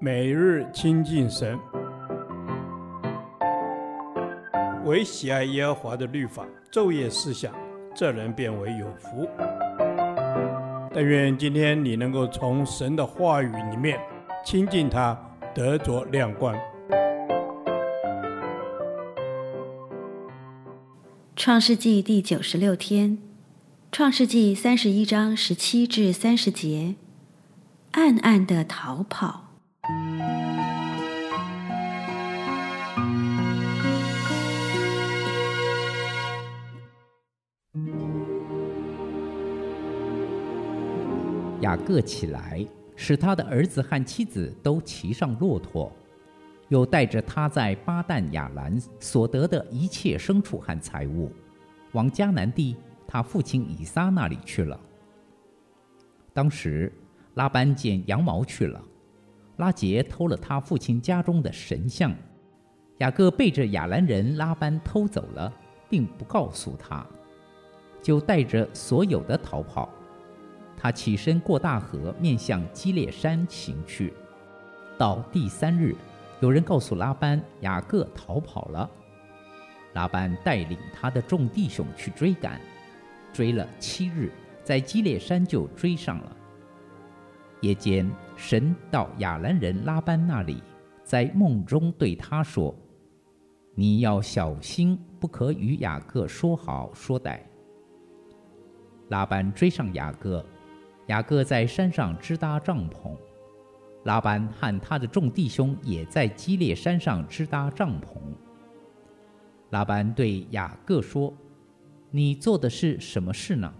每日亲近神，唯喜爱耶和华的律法，昼夜思想，这人便为有福。但愿今天你能够从神的话语里面亲近他，得着亮光。创世纪第九十六天，创世纪三十一章十七至三十节，暗暗的逃跑。雅各起来，使他的儿子和妻子都骑上骆驼，又带着他在巴旦亚兰所得的一切牲畜和财物，往迦南地他父亲以撒那里去了。当时拉班剪羊毛去了，拉结偷了他父亲家中的神像，雅各背着亚兰人拉班偷走了，并不告诉他，就带着所有的逃跑。他起身过大河，面向基列山行去。到第三日，有人告诉拉班，雅各逃跑了。拉班带领他的众弟兄去追赶，追了七日，在基列山就追上了。夜间，神到亚兰人拉班那里，在梦中对他说：“你要小心，不可与雅各说好说歹。”拉班追上雅各。雅各在山上支搭帐篷，拉班和他的众弟兄也在基列山上支搭帐篷。拉班对雅各说：“你做的是什么事呢？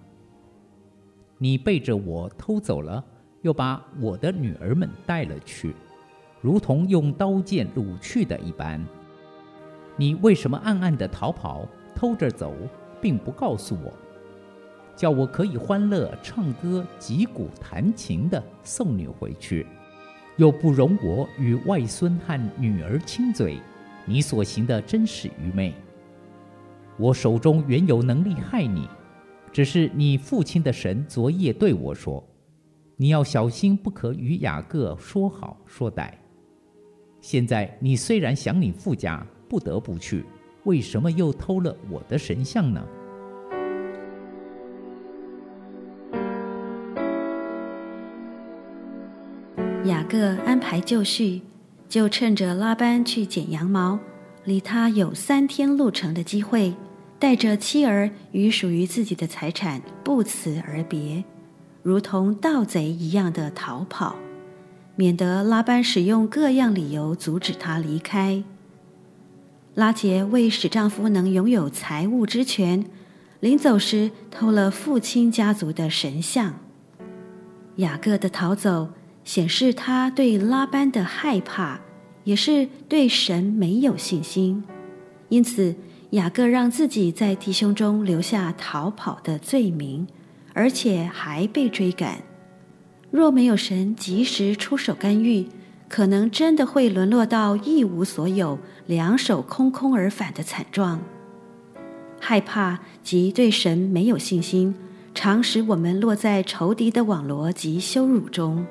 你背着我偷走了，又把我的女儿们带了去，如同用刀剑掳去的一般。你为什么暗暗地逃跑，偷着走，并不告诉我？”叫我可以欢乐唱歌、击鼓弹琴的送你回去，又不容我与外孙和女儿亲嘴，你所行的真是愚昧。我手中原有能力害你，只是你父亲的神昨夜对我说：“你要小心，不可与雅各说好说歹。”现在你虽然想你父家，不得不去，为什么又偷了我的神像呢？雅各安排就绪，就趁着拉班去剪羊毛，离他有三天路程的机会，带着妻儿与属于自己的财产不辞而别，如同盗贼一样的逃跑，免得拉班使用各样理由阻止他离开。拉结为使丈夫能拥有财物之权，临走时偷了父亲家族的神像。雅各的逃走，显示他对拉班的害怕，也是对神没有信心。因此，雅各让自己在弟兄中留下逃跑的罪名，而且还被追赶。若没有神及时出手干预，可能真的会沦落到一无所有、两手空空而返的惨状。害怕及对神没有信心，常使我们落在仇敌的网罗及羞辱中。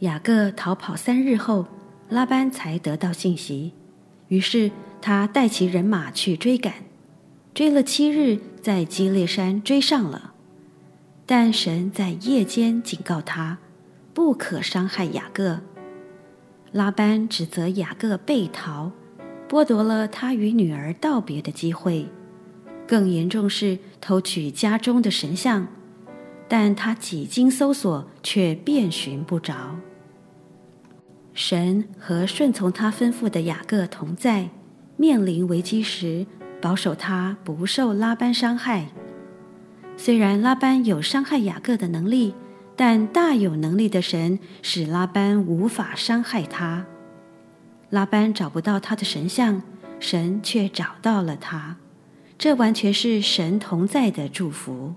雅各逃跑三日后，拉班才得到信息，于是他带其人马去追赶，追了七日，在基列山追上了。但神在夜间警告他，不可伤害雅各。拉班指责雅各背逃，剥夺了他与女儿道别的机会，更严重是偷取家中的神像，但他几经搜索，却遍寻不着。神和顺从他吩咐的雅各同在，面临危机时，保守他不受拉班伤害。虽然拉班有伤害雅各的能力，但大有能力的神使拉班无法伤害他。拉班找不到他的神像，神却找到了他，这完全是神同在的祝福。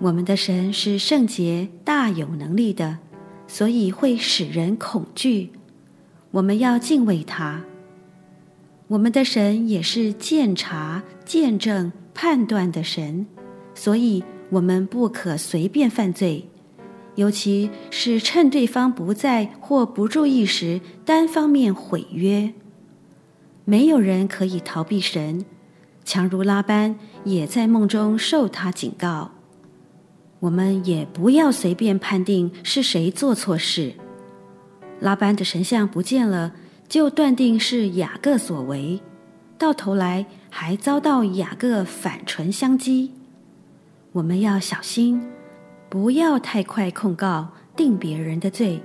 我们的神是圣洁、大有能力的。所以会使人恐惧，我们要敬畏他。我们的神也是鉴察、见证、判断的神，所以我们不可随便犯罪，尤其是趁对方不在或不注意时，单方面毁约。没有人可以逃避神，强如拉班也在梦中受他警告。我们也不要随便判定是谁做错事。拉班的神像不见了，就断定是雅各所为，到头来还遭到雅各反唇相讥。我们要小心。不要太快控告定别人的罪，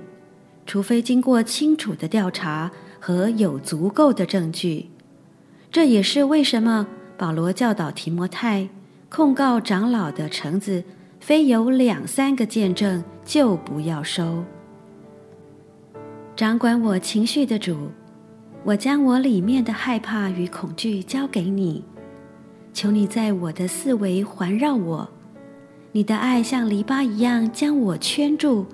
除非经过清楚的调查和有足够的证据。这也是为什么保罗教导提摩太，控告长老的橙子，非有两三个见证就不要收。掌管我情绪的主，我将我里面的害怕与恐惧交给你，求你在我的四围环绕我。你的爱像篱笆一样将我圈住，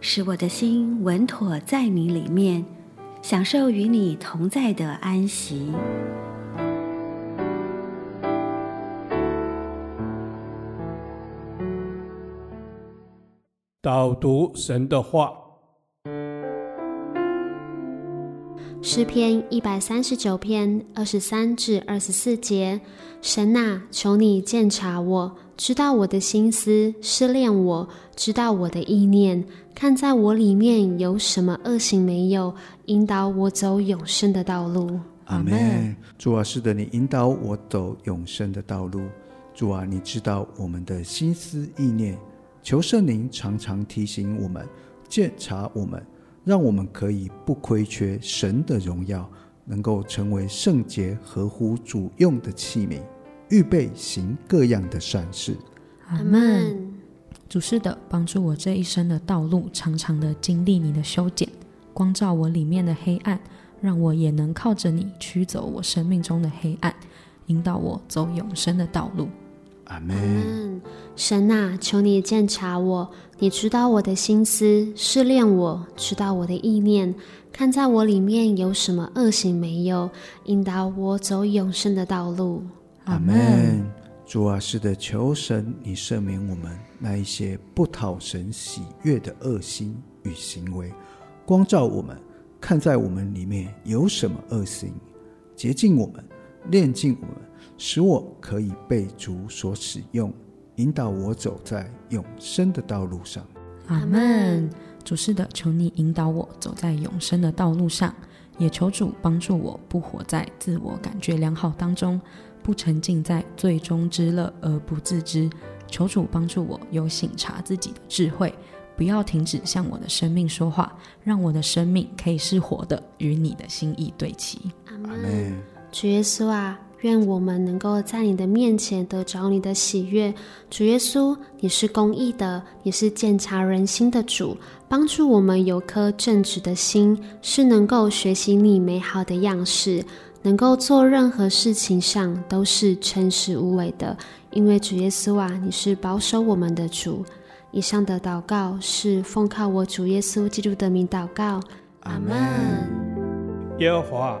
使我的心稳妥在你里面，享受与你同在的安息。导读神的话。诗篇一百三十九篇二十三至二十四节：神啊，求你鉴察我，知道我的心思，试炼我，知道我的意念，看在我里面有什么恶行没有，引导我走永生的道路。阿门。主啊，是的，你引导我走永生的道路。主啊，你知道我们的心思意念，求圣灵常常提醒我们，鉴察我们。让我们可以不亏缺神的荣耀，能够成为圣洁、合乎主用的器皿，预备行各样的善事。阿门。主是的，帮助我这一生的道路，常常的经历你的修剪，光照我里面的黑暗，让我也能靠着你驱走我生命中的黑暗，引导我走永生的道路。阿门。神啊，求你鉴察我，你知道我的心思，试炼我，知道我的意念，看在我里面有什么恶行没有，引导我走永生的道路。阿门。主啊，是的，求神你赦免我们那一些不讨神喜悦的恶心与行为，光照我们，看在我们里面有什么恶行，洁净我们，炼净我们，使我可以被主所使用。引导我走在永生的道路上。阿门。主是的，求你引导我走在永生的道路上，也求主帮助我不活在自我感觉良好当中，不沉浸在最终之乐而不自知。求主帮助我有醒察自己的智慧，不要停止向我的生命说话，让我的生命可以是活的，与你的心意对齐。阿门。主耶稣啊。愿我们能够在你的面前得着你的喜悦，主耶稣，你是公义的，你是鉴察人心的主，帮助我们有颗正直的心，是能够学习你美好的样式，能够做任何事情上都是诚实无伪的。因为主耶稣啊，你是保守我们的主。以上的祷告是奉靠我主耶稣基督的名祷告，阿门。耶和华，